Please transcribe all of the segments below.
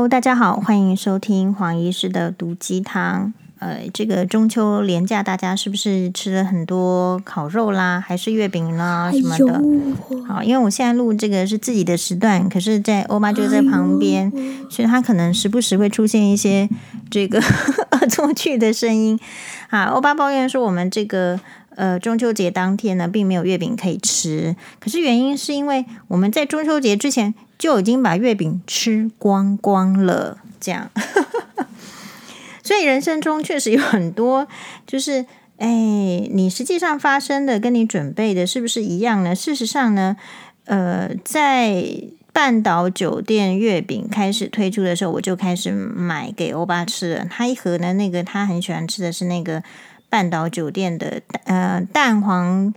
Hello，大家好，欢迎收听黄医师的毒鸡汤。呃，这个中秋连假，大家是不是吃了很多烤肉啦，还是月饼啦什么的？哎、好，因为我现在录这个是自己的时段，可是，在欧巴就在旁边，哎、所以他可能时不时会出现一些这个恶作剧的声音。啊，欧巴抱怨说，我们这个呃中秋节当天呢，并没有月饼可以吃，可是原因是因为我们在中秋节之前就已经把月饼吃光光了，这样。所以人生中确实有很多，就是哎，你实际上发生的跟你准备的是不是一样呢？事实上呢，呃，在半岛酒店月饼开始推出的时候，我就开始买给欧巴吃了。他一盒呢，那个他很喜欢吃的是那个半岛酒店的呃蛋黄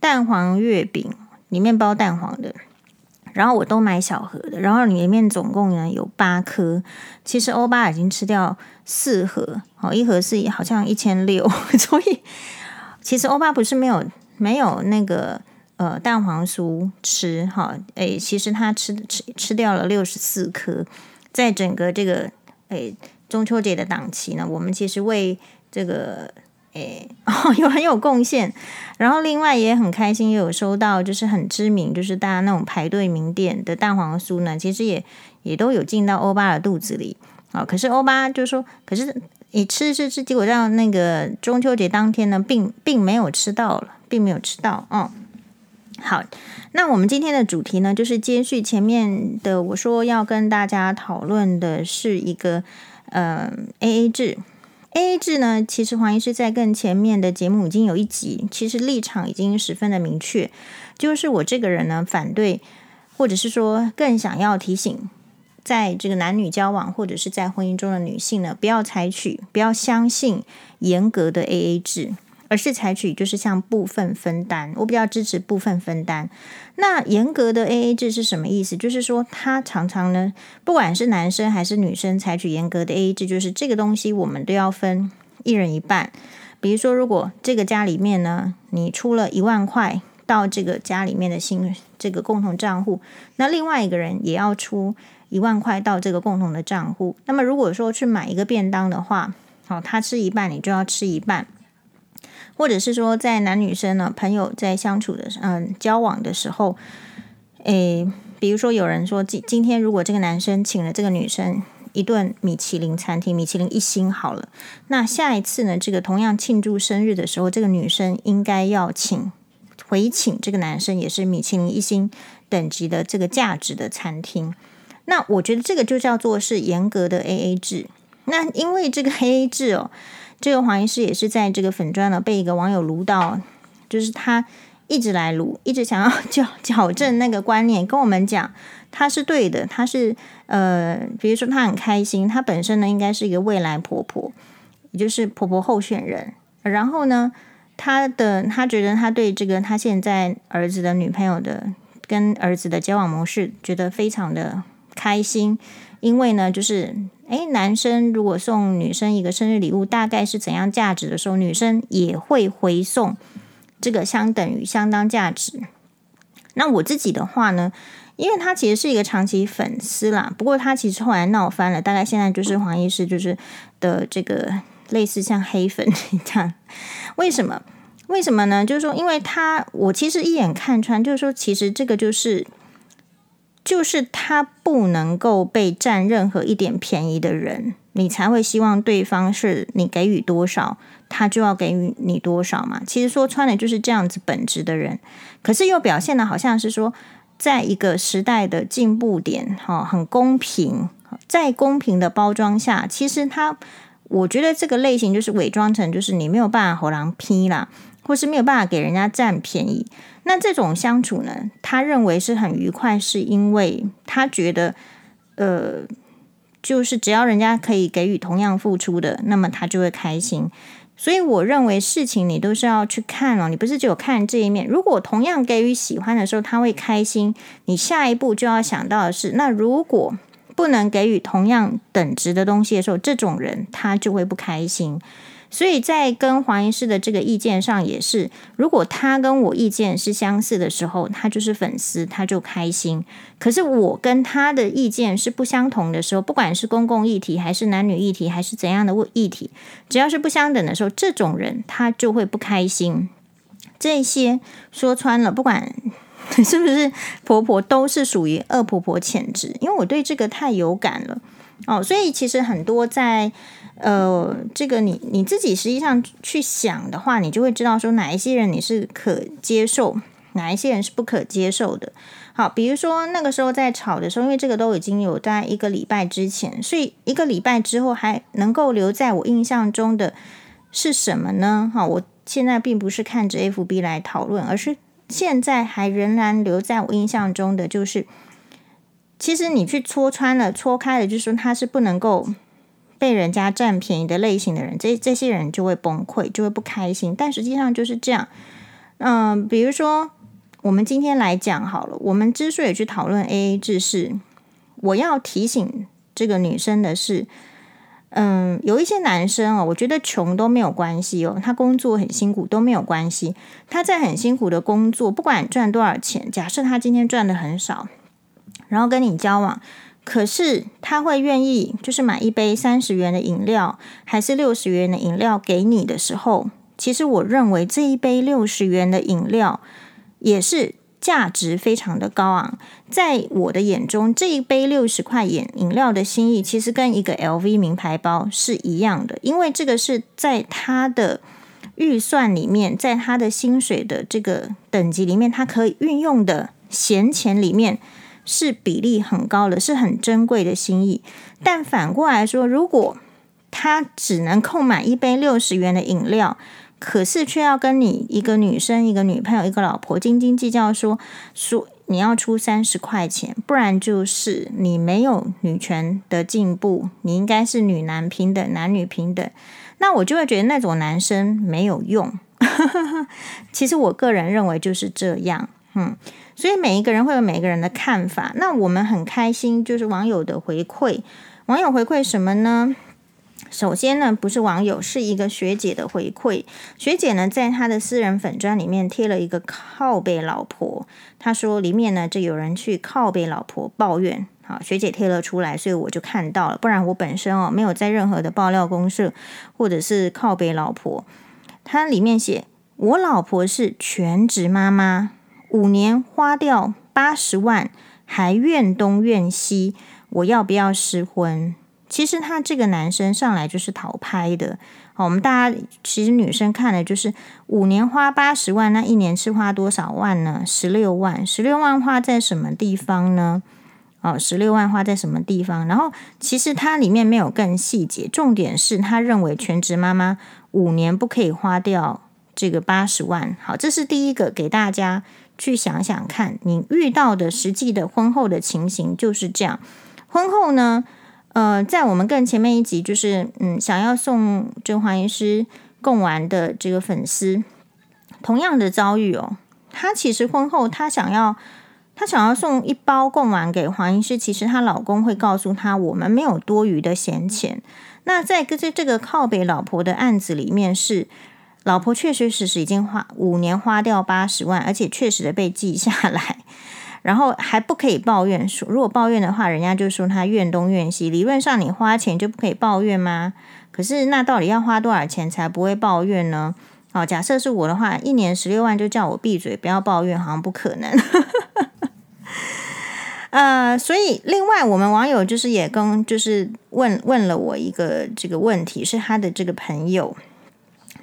蛋黄月饼，里面包蛋黄的。然后我都买小盒的，然后里面总共呢有八颗。其实欧巴已经吃掉四盒，哦，一盒是好像一千六，所以其实欧巴不是没有没有那个呃蛋黄酥吃哈，诶，其实他吃吃吃掉了六十四颗。在整个这个诶中秋节的档期呢，我们其实为这个。诶，哦，有很有贡献，然后另外也很开心，又有收到就是很知名，就是大家那种排队名店的蛋黄酥呢，其实也也都有进到欧巴的肚子里啊。可是欧巴就说，可是你吃吃吃，结果到那个中秋节当天呢，并并没有吃到了，并没有吃到哦。好，那我们今天的主题呢，就是接续前面的，我说要跟大家讨论的是一个呃 AA 制。AA 制呢，其实黄医师在更前面的节目已经有一集，其实立场已经十分的明确，就是我这个人呢反对，或者是说更想要提醒，在这个男女交往或者是在婚姻中的女性呢，不要采取，不要相信严格的 AA 制。而是采取就是像部分分担，我比较支持部分分担。那严格的 AA 制是什么意思？就是说，他常常呢，不管是男生还是女生，采取严格的 AA 制，就是这个东西我们都要分一人一半。比如说，如果这个家里面呢，你出了一万块到这个家里面的新这个共同账户，那另外一个人也要出一万块到这个共同的账户。那么如果说去买一个便当的话，好，他吃一半，你就要吃一半。或者是说，在男女生呢，朋友在相处的嗯交往的时候，诶，比如说有人说今今天如果这个男生请了这个女生一顿米其林餐厅，米其林一星好了，那下一次呢，这个同样庆祝生日的时候，这个女生应该要请回请这个男生也是米其林一星等级的这个价值的餐厅。那我觉得这个就叫做是严格的 AA 制。那因为这个 AA 制哦。这个黄医师也是在这个粉砖呢，被一个网友撸到，就是他一直来撸，一直想要 矫矫正那个观念，跟我们讲他是对的，他是呃，比如说他很开心，他本身呢应该是一个未来婆婆，也就是婆婆候选人，然后呢，他的他觉得他对这个他现在儿子的女朋友的跟儿子的交往模式觉得非常的开心，因为呢就是。诶，男生如果送女生一个生日礼物，大概是怎样价值的时候，女生也会回送这个相等于相当价值。那我自己的话呢，因为他其实是一个长期粉丝啦，不过他其实后来闹翻了，大概现在就是黄医师就是的这个类似像黑粉 这样。为什么？为什么呢？就是说，因为他我其实一眼看穿，就是说，其实这个就是。就是他不能够被占任何一点便宜的人，你才会希望对方是你给予多少，他就要给予你多少嘛。其实说穿了就是这样子本质的人，可是又表现得好像是说，在一个时代的进步点，哈，很公平，在公平的包装下，其实他，我觉得这个类型就是伪装成就是你没有办法和人批啦。或是没有办法给人家占便宜，那这种相处呢，他认为是很愉快，是因为他觉得，呃，就是只要人家可以给予同样付出的，那么他就会开心。所以我认为事情你都是要去看哦，你不是只有看这一面。如果同样给予喜欢的时候，他会开心，你下一步就要想到的是，那如果不能给予同样等值的东西的时候，这种人他就会不开心。所以在跟黄医师的这个意见上也是，如果他跟我意见是相似的时候，他就是粉丝，他就开心。可是我跟他的意见是不相同的时候，不管是公共议题，还是男女议题，还是怎样的议题，只要是不相等的时候，这种人他就会不开心。这些说穿了，不管 是不是婆婆，都是属于恶婆婆潜质，因为我对这个太有感了哦。所以其实很多在。呃，这个你你自己实际上去想的话，你就会知道说哪一些人你是可接受，哪一些人是不可接受的。好，比如说那个时候在吵的时候，因为这个都已经有在一个礼拜之前，所以一个礼拜之后还能够留在我印象中的是什么呢？哈，我现在并不是看着 FB 来讨论，而是现在还仍然留在我印象中的就是，其实你去戳穿了、戳开了，就是说他是不能够。被人家占便宜的类型的人，这这些人就会崩溃，就会不开心。但实际上就是这样。嗯、比如说我们今天来讲好了，我们之所以去讨论 AA 制，是我要提醒这个女生的是，嗯、有一些男生哦，我觉得穷都没有关系哦，他工作很辛苦都没有关系。他在很辛苦的工作，不管赚多少钱，假设他今天赚的很少，然后跟你交往。可是他会愿意，就是买一杯三十元的饮料，还是六十元的饮料给你的时候，其实我认为这一杯六十元的饮料也是价值非常的高昂。在我的眼中，这一杯六十块饮饮料的心意，其实跟一个 LV 名牌包是一样的，因为这个是在他的预算里面，在他的薪水的这个等级里面，他可以运用的闲钱里面。是比例很高的，是很珍贵的心意。但反过来说，如果他只能购买一杯六十元的饮料，可是却要跟你一个女生、一个女朋友、一个老婆斤斤计较说，说说你要出三十块钱，不然就是你没有女权的进步，你应该是女男平等、男女平等。那我就会觉得那种男生没有用。其实我个人认为就是这样，嗯。所以每一个人会有每一个人的看法。那我们很开心，就是网友的回馈。网友回馈什么呢？首先呢，不是网友，是一个学姐的回馈。学姐呢，在她的私人粉专里面贴了一个靠背老婆。她说里面呢，就有人去靠背老婆抱怨。好，学姐贴了出来，所以我就看到了。不然我本身哦，没有在任何的爆料公社或者是靠背老婆。她里面写：我老婆是全职妈妈。五年花掉八十万，还怨东怨西，我要不要失婚？其实他这个男生上来就是讨拍的。好，我们大家其实女生看的就是五年花八十万，那一年是花多少万呢？十六万，十六万花在什么地方呢？哦，十六万花在什么地方？然后其实它里面没有更细节，重点是他认为全职妈妈五年不可以花掉这个八十万。好，这是第一个给大家。去想想看，你遇到的实际的婚后的情形就是这样。婚后呢，呃，在我们更前面一集，就是嗯，想要送这黄医师贡丸的这个粉丝，同样的遭遇哦。她其实婚后，她想要她想要送一包贡丸给黄医师，其实她老公会告诉她，我们没有多余的闲钱。那在这这个靠北老婆的案子里面是。老婆确确实实已经花五年花掉八十万，而且确实的被记下来，然后还不可以抱怨说，如果抱怨的话，人家就说他怨东怨西。理论上你花钱就不可以抱怨吗？可是那到底要花多少钱才不会抱怨呢？好，假设是我的话，一年十六万就叫我闭嘴不要抱怨，好像不可能。呃，所以另外我们网友就是也跟就是问问了我一个这个问题，是他的这个朋友。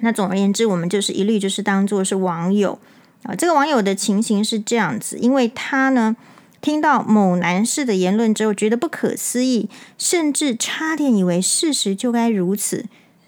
那总而言之，我们就是一律就是当做是网友啊。这个网友的情形是这样子，因为他呢听到某男士的言论之后，觉得不可思议，甚至差点以为事实就该如此。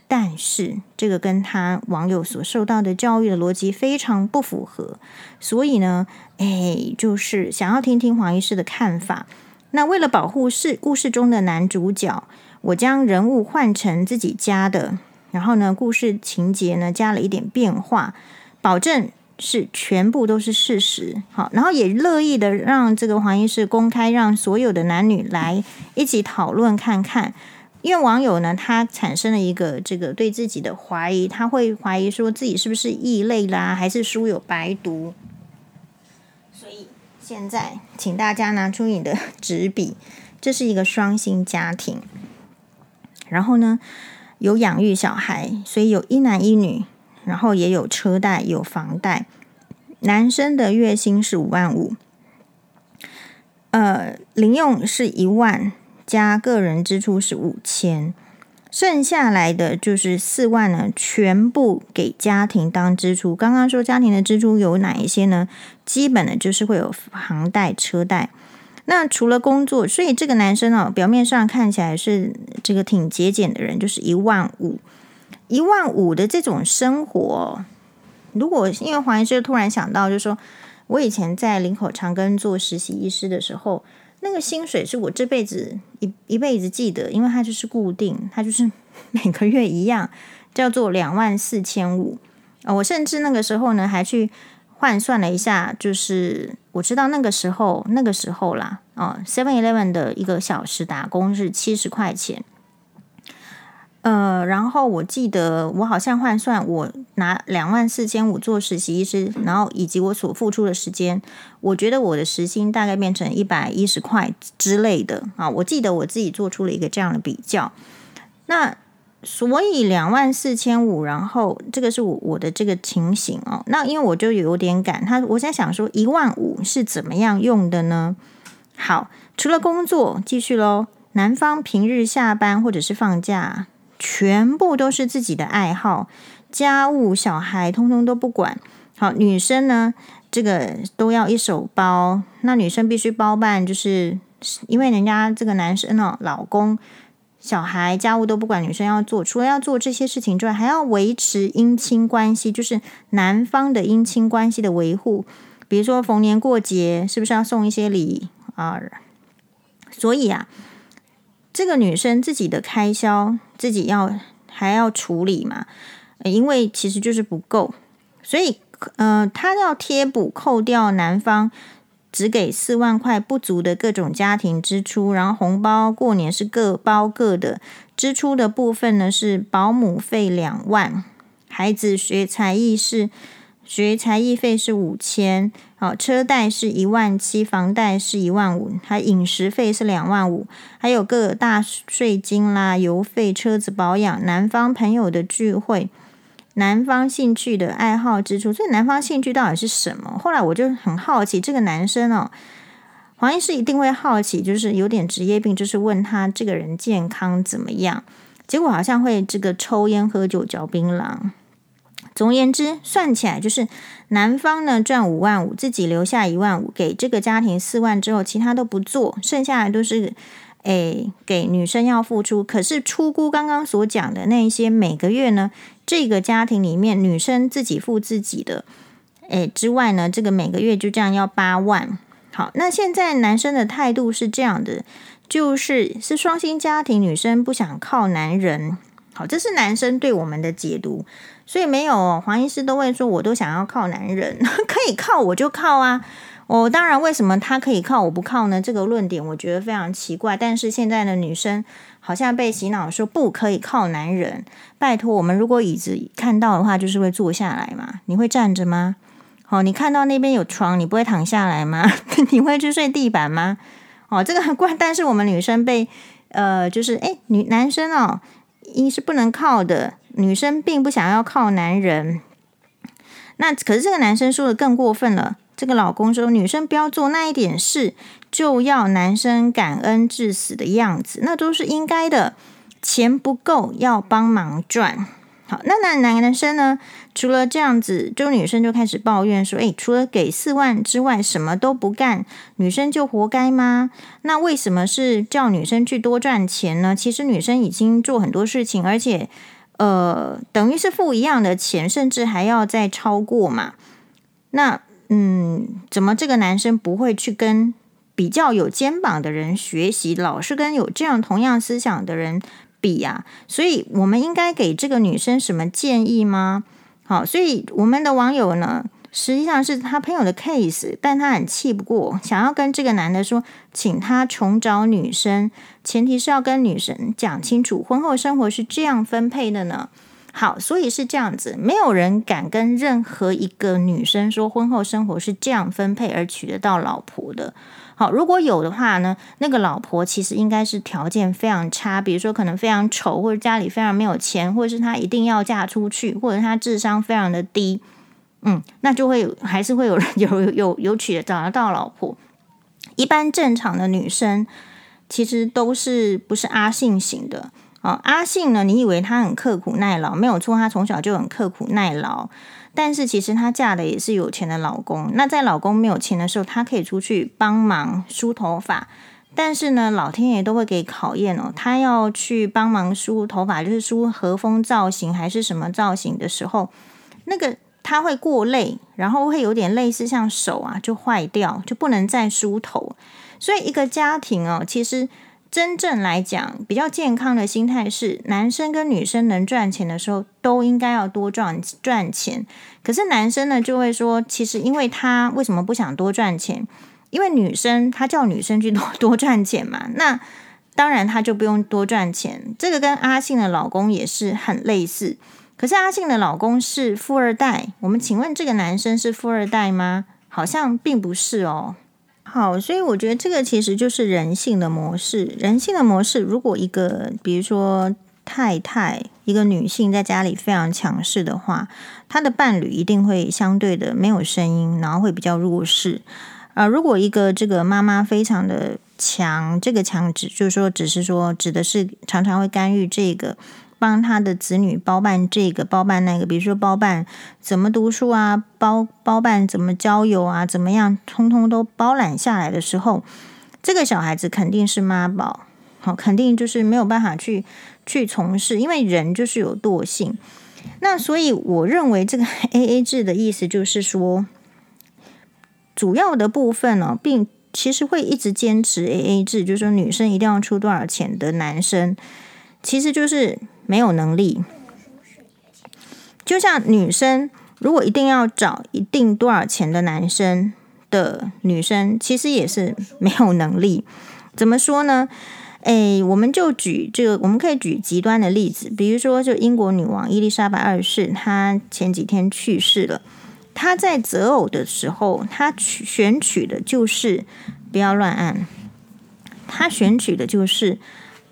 但是这个跟他网友所受到的教育的逻辑非常不符合，所以呢，哎，就是想要听听黄医师的看法。那为了保护事故事中的男主角，我将人物换成自己家的。然后呢，故事情节呢加了一点变化，保证是全部都是事实。好，然后也乐意的让这个黄医师公开，让所有的男女来一起讨论看看，因为网友呢，他产生了一个这个对自己的怀疑，他会怀疑说自己是不是异类啦，还是书有白读。所以现在，请大家拿出你的 纸笔，这是一个双薪家庭，然后呢，有养育小孩，所以有一男一女，然后也有车贷，有房贷。男生的月薪是五万五，呃，零用是一万。加个人支出是五千，剩下来的就是四万呢，全部给家庭当支出。刚刚说家庭的支出有哪一些呢？基本的就是会有房贷、车贷。那除了工作，所以这个男生哦，表面上看起来是这个挺节俭的人，就是一万五，一万五的这种生活。如果因为黄医师突然想到，就是说我以前在林口长庚做实习医师的时候。那个薪水是我这辈子一一辈子记得，因为它就是固定，它就是 每个月一样，叫做两万四千五啊。我甚至那个时候呢，还去换算了一下，就是我知道那个时候那个时候啦，哦，Seven Eleven 的一个小时打工是七十块钱。呃，然后我记得我好像换算，我拿两万四千五做实习医师，然后以及我所付出的时间，我觉得我的时薪大概变成一百一十块之类的啊。我记得我自己做出了一个这样的比较。那所以两万四千五，然后这个是我我的这个情形哦。那因为我就有点赶，他我在想说一万五是怎么样用的呢？好，除了工作，继续喽。男方平日下班或者是放假。全部都是自己的爱好，家务、小孩通通都不管。好，女生呢，这个都要一手包。那女生必须包办，就是因为人家这个男生呢，老公、小孩、家务都不管，女生要做。除了要做这些事情之外，还要维持姻亲关系，就是男方的姻亲关系的维护。比如说逢年过节，是不是要送一些礼啊？所以啊。这个女生自己的开销自己要还要处理嘛，因为其实就是不够，所以呃，她要贴补扣掉男方只给四万块不足的各种家庭支出，然后红包过年是各包各的，支出的部分呢是保姆费两万，孩子学才艺是。学才艺费是五千，好，车贷是一万七，房贷是一万五，还饮食费是两万五，还有各大税金啦、油费、车子保养、男方朋友的聚会、男方兴趣的爱好之处，所以男方兴趣到底是什么？后来我就很好奇，这个男生哦，黄医师一定会好奇，就是有点职业病，就是问他这个人健康怎么样？结果好像会这个抽烟、喝酒、嚼槟榔。总而言之，算起来就是男方呢赚五万五，自己留下一万五，给这个家庭四万之后，其他都不做，剩下来都是诶给女生要付出。可是出姑刚刚所讲的那一些，每个月呢，这个家庭里面女生自己付自己的，诶之外呢，这个每个月就这样要八万。好，那现在男生的态度是这样的，就是是双薪家庭，女生不想靠男人。好，这是男生对我们的解读。所以没有黄医师都会说，我都想要靠男人，可以靠我就靠啊！我当然为什么他可以靠我不靠呢？这个论点我觉得非常奇怪。但是现在的女生好像被洗脑说不可以靠男人。拜托，我们如果椅子看到的话，就是会坐下来嘛？你会站着吗？哦，你看到那边有床，你不会躺下来吗？你会去睡地板吗？哦，这个很怪。但是我们女生被呃，就是诶，女男生哦，一是不能靠的。女生并不想要靠男人，那可是这个男生说的更过分了。这个老公说，女生不要做那一点事，就要男生感恩至死的样子，那都是应该的。钱不够要帮忙赚。好，那那男男生呢？除了这样子，就女生就开始抱怨说：“诶，除了给四万之外，什么都不干，女生就活该吗？那为什么是叫女生去多赚钱呢？其实女生已经做很多事情，而且。”呃，等于是付一样的钱，甚至还要再超过嘛？那嗯，怎么这个男生不会去跟比较有肩膀的人学习，老是跟有这样同样思想的人比呀？所以我们应该给这个女生什么建议吗？好，所以我们的网友呢，实际上是他朋友的 case，但他很气不过，想要跟这个男的说，请他重找女生，前提是要跟女生讲清楚，婚后生活是这样分配的呢。好，所以是这样子，没有人敢跟任何一个女生说婚后生活是这样分配而娶得到老婆的。好，如果有的话呢，那个老婆其实应该是条件非常差，比如说可能非常丑，或者家里非常没有钱，或者是她一定要嫁出去，或者她智商非常的低。嗯，那就会还是会有人 有有有娶的找得到老婆。一般正常的女生其实都是不是阿信型的哦。阿信呢，你以为他很刻苦耐劳，没有错，他从小就很刻苦耐劳。但是其实她嫁的也是有钱的老公。那在老公没有钱的时候，她可以出去帮忙梳头发。但是呢，老天爷都会给考验哦。她要去帮忙梳头发，就是梳和风造型还是什么造型的时候，那个。他会过累，然后会有点类似像手啊就坏掉，就不能再梳头。所以一个家庭哦，其实真正来讲比较健康的心态是，男生跟女生能赚钱的时候都应该要多赚赚钱。可是男生呢就会说，其实因为他为什么不想多赚钱？因为女生他叫女生去多多赚钱嘛，那当然他就不用多赚钱。这个跟阿信的老公也是很类似。可是阿信的老公是富二代，我们请问这个男生是富二代吗？好像并不是哦。好，所以我觉得这个其实就是人性的模式。人性的模式，如果一个比如说太太，一个女性在家里非常强势的话，她的伴侣一定会相对的没有声音，然后会比较弱势。啊、如果一个这个妈妈非常的强，这个强指就是说，只是说指的是常常会干预这个。帮他的子女包办这个包办那个，比如说包办怎么读书啊，包包办怎么交友啊，怎么样，通通都包揽下来的时候，这个小孩子肯定是妈宝，好，肯定就是没有办法去去从事，因为人就是有惰性。那所以我认为这个 AA 制的意思就是说，主要的部分呢、并其实会一直坚持 AA 制，就是说女生一定要出多少钱的男生，其实就是。没有能力，就像女生如果一定要找一定多少钱的男生的女生，其实也是没有能力。怎么说呢？诶，我们就举这个，我们可以举极端的例子，比如说，就英国女王伊丽莎白二世，她前几天去世了。她在择偶的时候，她选取的就是不要乱按，她选取的就是。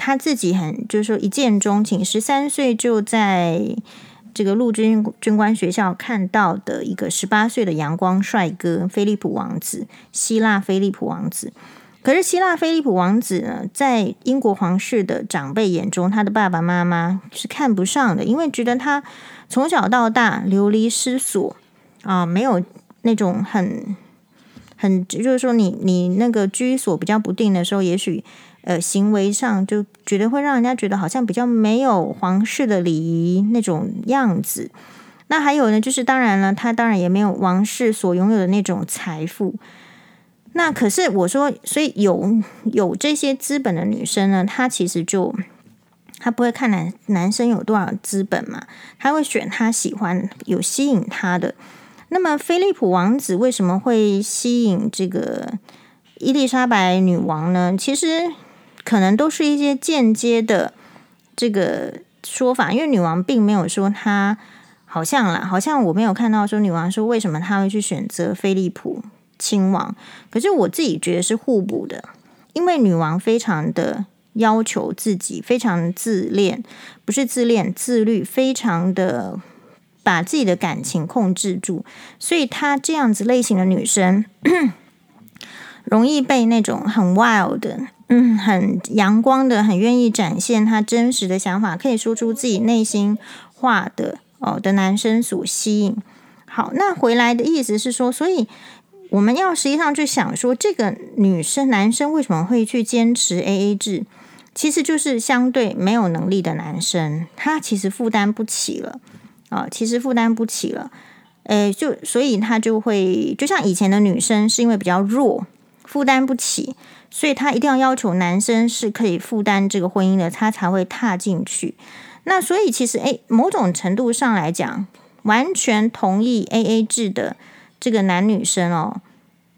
他自己很就是说一见钟情，十三岁就在这个陆军军官学校看到的一个十八岁的阳光帅哥菲利普王子，希腊菲利普王子。可是希腊菲利普王子呢，在英国皇室的长辈眼中，他的爸爸妈妈是看不上的，因为觉得他从小到大流离失所啊，没有那种很很就是说你你那个居所比较不定的时候，也许。呃，行为上就觉得会让人家觉得好像比较没有皇室的礼仪那种样子。那还有呢，就是当然了，他当然也没有王室所拥有的那种财富。那可是我说，所以有有这些资本的女生呢，她其实就她不会看男男生有多少资本嘛，她会选她喜欢、有吸引她的。那么，菲利普王子为什么会吸引这个伊丽莎白女王呢？其实。可能都是一些间接的这个说法，因为女王并没有说她好像啦，好像我没有看到说女王说为什么她会去选择菲利普亲王。可是我自己觉得是互补的，因为女王非常的要求自己，非常自恋，不是自恋，自律，非常的把自己的感情控制住，所以她这样子类型的女生容易被那种很 wild 的。嗯，很阳光的，很愿意展现他真实的想法，可以说出自己内心话的哦的男生所吸引。好，那回来的意思是说，所以我们要实际上去想说，这个女生、男生为什么会去坚持 AA 制？其实就是相对没有能力的男生，他其实负担不起了啊、哦，其实负担不起了。诶，就所以他就会，就像以前的女生是因为比较弱，负担不起。所以他一定要要求男生是可以负担这个婚姻的，他才会踏进去。那所以其实，诶，某种程度上来讲，完全同意 AA 制的这个男女生哦，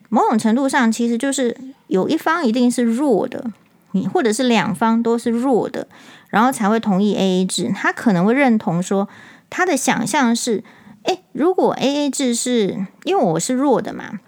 某种程度上其实就是有一方一定是弱的，你或者是两方都是弱的，然后才会同意 AA 制。他可能会认同说，他的想象是，诶，如果 AA 制是因为我是弱的嘛，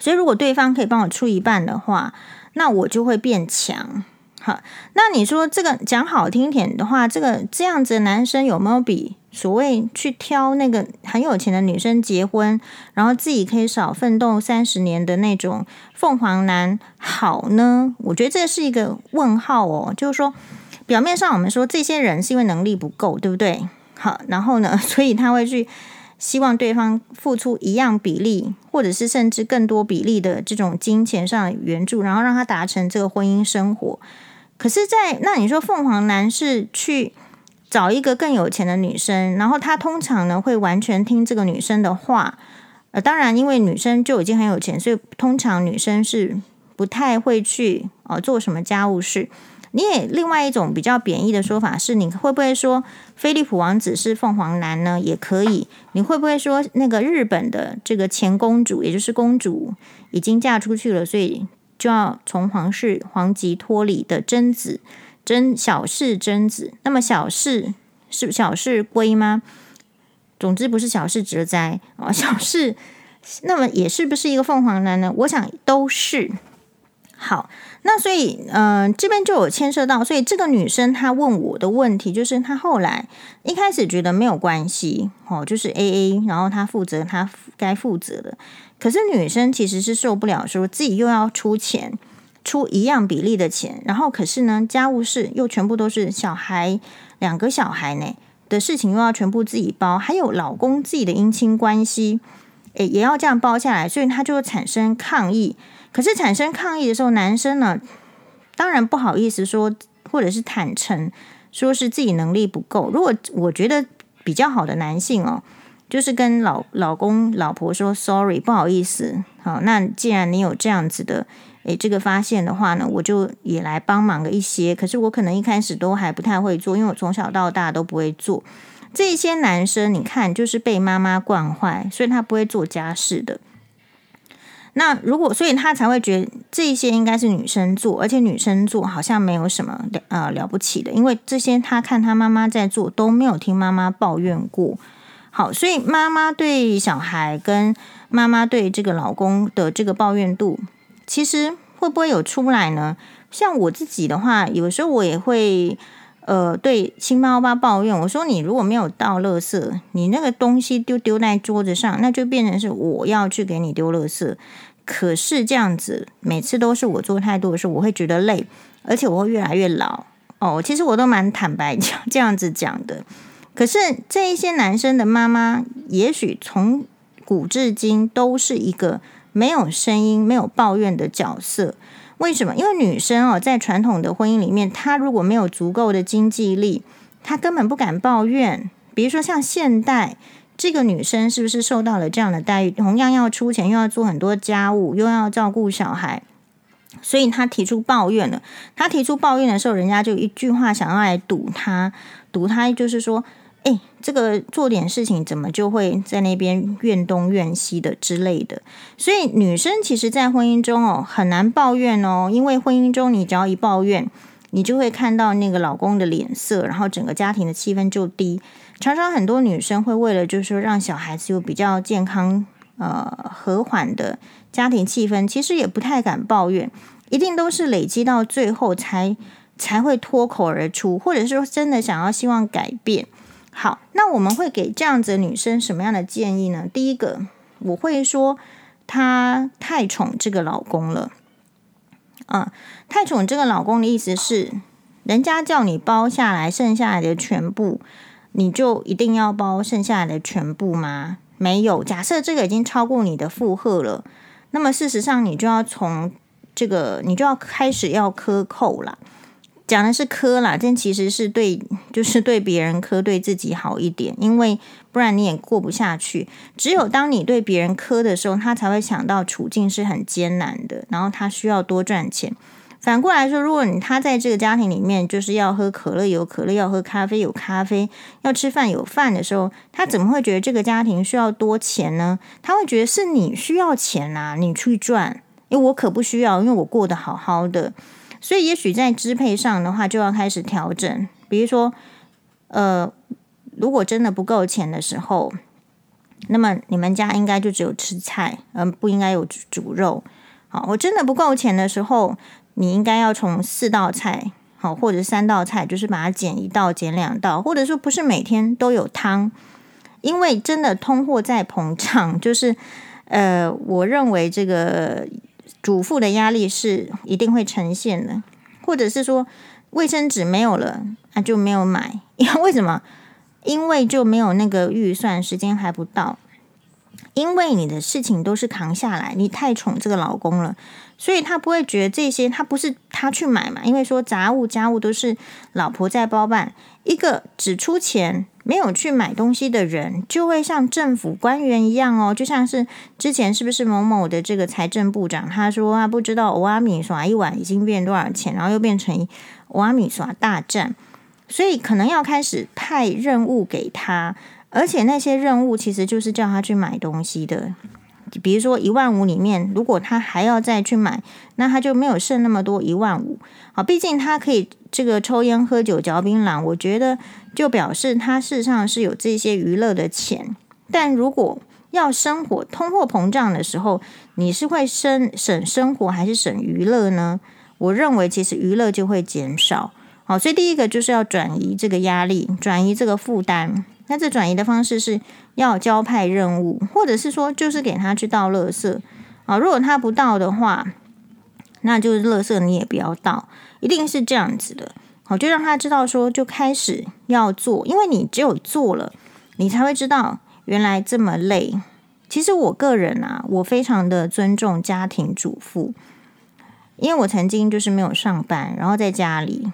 所以如果对方可以帮我出一半的话，那我就会变强。好，那你说这个讲好听点的话，这个这样子的男生有没有比所谓去挑那个很有钱的女生结婚，然后自己可以少奋斗三十年的那种凤凰男好呢？我觉得这是一个问号哦。就是说，表面上我们说这些人是因为能力不够，对不对？好，然后呢，所以他会去希望对方付出一样比例，或者是甚至更多比例的这种金钱上的援助，然后让他达成这个婚姻生活。可是在，那你说凤凰男是去找一个更有钱的女生，然后他通常呢会完全听这个女生的话。呃，当然，因为女生就已经很有钱，所以通常女生是不太会去呃做什么家务事。你也另外一种比较贬义的说法是，你会不会说菲利普王子是凤凰男呢？也可以。你会不会说那个日本的这个前公主，也就是公主已经嫁出去了，所以？就要从皇室皇籍脱离的贞子，贞小室贞子。那么小室是小室圭吗？总之不是小室哲哉啊，小室。那么也是不是一个凤凰男呢？我想都是。好，那所以嗯、这边就有牵涉到，所以这个女生她问我的问题，就是她后来一开始觉得没有关系哦，就是 AA，然后她负责她该负责的。可是女生其实是受不了，说自己又要出钱，出一样比例的钱，然后可是呢，家务事又全部都是小孩两个小孩呢的事情，又要全部自己包，还有老公自己的姻亲关系，诶，也要这样包下来，所以她就会产生抗议。可是产生抗议的时候，男生呢，当然不好意思说，或者是坦诚说是自己能力不够。如果我觉得比较好的男性哦。就是跟老老公老婆说 sorry，不好意思，好，那既然你有这样子的诶这个发现的话呢，我就也来帮忙个一些。可是我可能一开始都还不太会做，因为我从小到大都不会做。这些男生你看，就是被妈妈惯坏，所以他不会做家事的。那如果所以他才会觉得这些应该是女生做，而且女生做好像没有什么了呃了不起的，因为这些他看他妈妈在做都没有听妈妈抱怨过。好，所以妈妈对小孩跟妈妈对这个老公的这个抱怨度，其实会不会有出来呢？像我自己的话，有时候我也会呃对亲妈妈抱怨，我说你如果没有倒垃圾，你那个东西丢丢在桌子上，那就变成是我要去给你丢垃圾。可是这样子每次都是我做太多的时候，我会觉得累，而且我会越来越老。哦，其实我都蛮坦白讲这样子讲的。可是这一些男生的妈妈，也许从古至今都是一个没有声音、没有抱怨的角色。为什么？因为女生哦，在传统的婚姻里面，她如果没有足够的经济力，她根本不敢抱怨。比如说像现代这个女生，是不是受到了这样的待遇？同样要出钱，又要做很多家务，又要照顾小孩，所以她提出抱怨了。她提出抱怨的时候，人家就一句话想要来堵她，堵她就是说。哎，这个做点事情怎么就会在那边怨东怨西的之类的？所以女生其实，在婚姻中哦，很难抱怨哦，因为婚姻中你只要一抱怨，你就会看到那个老公的脸色，然后整个家庭的气氛就低。常常很多女生会为了就是说让小孩子有比较健康、呃和缓的家庭气氛，其实也不太敢抱怨，一定都是累积到最后才才会脱口而出，或者是说真的想要希望改变。好，那我们会给这样子的女生什么样的建议呢？第一个，我会说她太宠这个老公了。啊，太宠这个老公的意思是，人家叫你包下来剩下来的全部，你就一定要包剩下来的全部吗？没有。假设这个已经超过你的负荷了，那么事实上你就要从这个，你就要开始要克扣了。讲的是苛啦，但其实是对，就是对别人苛，对自己好一点，因为不然你也过不下去。只有当你对别人苛的时候，他才会想到处境是很艰难的，然后他需要多赚钱。反过来说，如果你他在这个家庭里面就是要喝可乐有可乐，要喝咖啡有咖啡，要吃饭有饭的时候，他怎么会觉得这个家庭需要多钱呢？他会觉得是你需要钱啊，你去赚，因为我可不需要，因为我过得好好的。所以也许在支配上的话，就要开始调整。比如说，呃，如果真的不够钱的时候，那么你们家应该就只有吃菜，嗯、不应该有煮肉。好，我真的不够钱的时候。你应该要从四道菜，好，或者三道菜，就是把它减一道、减两道，或者说不是每天都有汤，因为真的通货在膨胀，就是呃，我认为这个主妇的压力是一定会呈现的，或者是说卫生纸没有了啊，就没有买，因 为什么？因为就没有那个预算，时间还不到，因为你的事情都是扛下来，你太宠这个老公了。所以他不会觉得这些，他不是他去买嘛？因为说杂物家务都是老婆在包办，一个只出钱没有去买东西的人，就会像政府官员一样哦，就像是之前是不是某某的这个财政部长，他说他不知道欧阿米耍一碗已经变多少钱，然后又变成欧阿米耍大战，所以可能要开始派任务给他，而且那些任务其实就是叫他去买东西的。比如说一万五里面，如果他还要再去买，那他就没有剩那么多一万五。好，毕竟他可以这个抽烟喝酒嚼槟榔，我觉得就表示他事实上是有这些娱乐的钱。但如果要生活，通货膨胀的时候，你是会省省生活还是省娱乐呢？我认为其实娱乐就会减少。好，所以第一个就是要转移这个压力，转移这个负担。那这转移的方式是要交派任务，或者是说就是给他去倒垃圾啊。如果他不倒的话，那就是垃圾你也不要倒，一定是这样子的。好，就让他知道说就开始要做，因为你只有做了，你才会知道原来这么累。其实我个人啊，我非常的尊重家庭主妇，因为我曾经就是没有上班，然后在家里，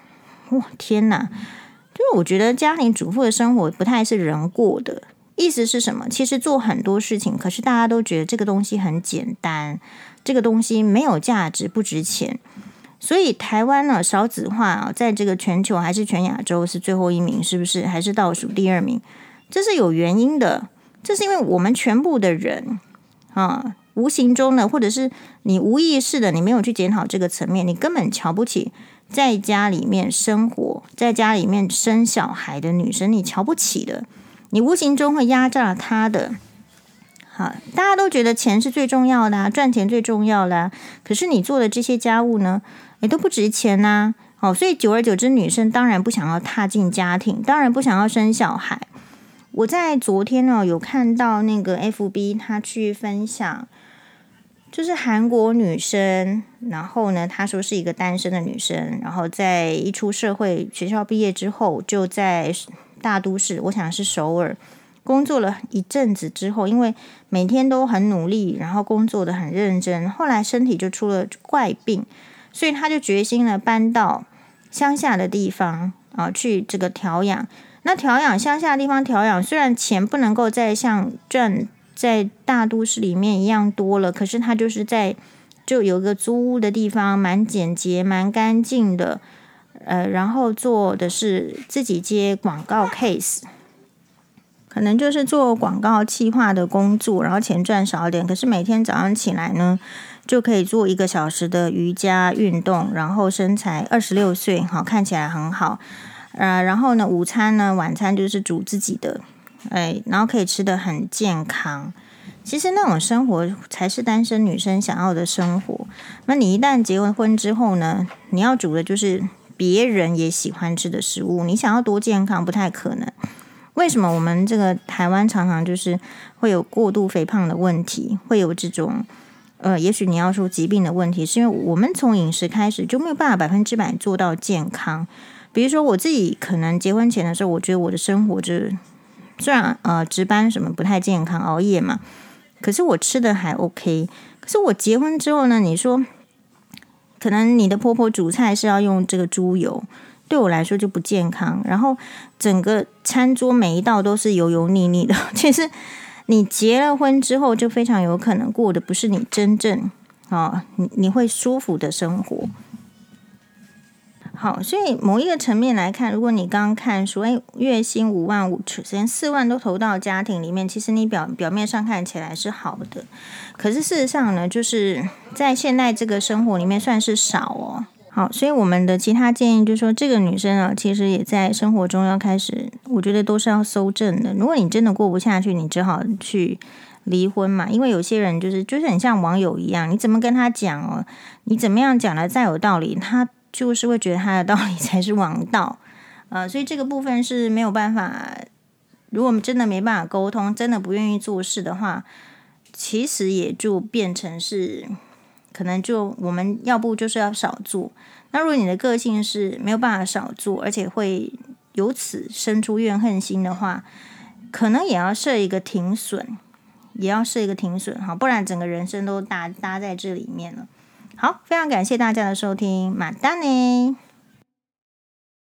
哇，天哪！因为我觉得家庭主妇的生活不太是人过的，意思是什么？其实做很多事情，可是大家都觉得这个东西很简单，这个东西没有价值，不值钱。所以台湾呢，少子化啊，在这个全球还是全亚洲是最后一名，是不是？还是倒数第二名？这是有原因的，这是因为我们全部的人啊，无形中的，或者是你无意识的，你没有去检讨这个层面，你根本瞧不起。在家里面生活，在家里面生小孩的女生，你瞧不起的，你无形中会压榨她的。好，大家都觉得钱是最重要的啊，赚钱最重要啦。可是你做的这些家务呢，也都不值钱呐。好，所以久而久之，女生当然不想要踏进家庭，当然不想要生小孩。我在昨天呢，有看到那个 FB，他去分享。就是韩国女生，然后呢，她说是一个单身的女生，然后在一出社会学校毕业之后，就在大都市，我想是首尔，工作了一阵子之后，因为每天都很努力，然后工作的很认真，后来身体就出了怪病，所以他就决心了搬到乡下的地方啊，去这个调养。那调养乡下的地方调养，虽然钱不能够再像赚。在大都市里面一样多了，可是他就是在就有一个租屋的地方，蛮简洁、蛮干净的，呃，然后做的是自己接广告 case，可能就是做广告企划的工作，然后钱赚少一点，可是每天早上起来呢，就可以做一个小时的瑜伽运动，然后身材二十六岁，好，看起来很好，呃，然后呢，午餐呢，晚餐就是煮自己的。哎，然后可以吃得很健康。其实那种生活才是单身女生想要的生活。那你一旦结完婚之后呢，你要煮的就是别人也喜欢吃的食物。你想要多健康，不太可能。为什么我们这个台湾常常就是会有过度肥胖的问题，会有这种呃，也许你要说疾病的问题，是因为我们从饮食开始就没有办法百分之百做到健康。比如说我自己可能结婚前的时候，我觉得我的生活就是。虽然呃值班什么不太健康，熬夜嘛，可是我吃的还 OK。可是我结婚之后呢，你说可能你的婆婆煮菜是要用这个猪油，对我来说就不健康。然后整个餐桌每一道都是油油腻腻的。其实你结了婚之后，就非常有可能过的不是你真正啊，你你会舒服的生活。好，所以某一个层面来看，如果你刚刚看说，哎，月薪五万五，首先四万都投到家庭里面，其实你表表面上看起来是好的，可是事实上呢，就是在现在这个生活里面算是少哦。好，所以我们的其他建议就是说，这个女生啊，其实也在生活中要开始，我觉得都是要搜证的。如果你真的过不下去，你只好去离婚嘛。因为有些人就是就是很像网友一样，你怎么跟他讲哦，你怎么样讲的再有道理，他就是会觉得他的道理 才是王道。呃，所以这个部分是没有办法。如果我们真的没办法沟通，真的不愿意做事的话，其实也就变成是。可能就我们要不就是要少做。那如果你的个性是没有办法少做，而且会由此生出怨恨心的话，可能也要设一个停损，也要设一个停损哈，不然整个人生都搭搭在这里面了。好，非常感谢大家的收听，马丹呢。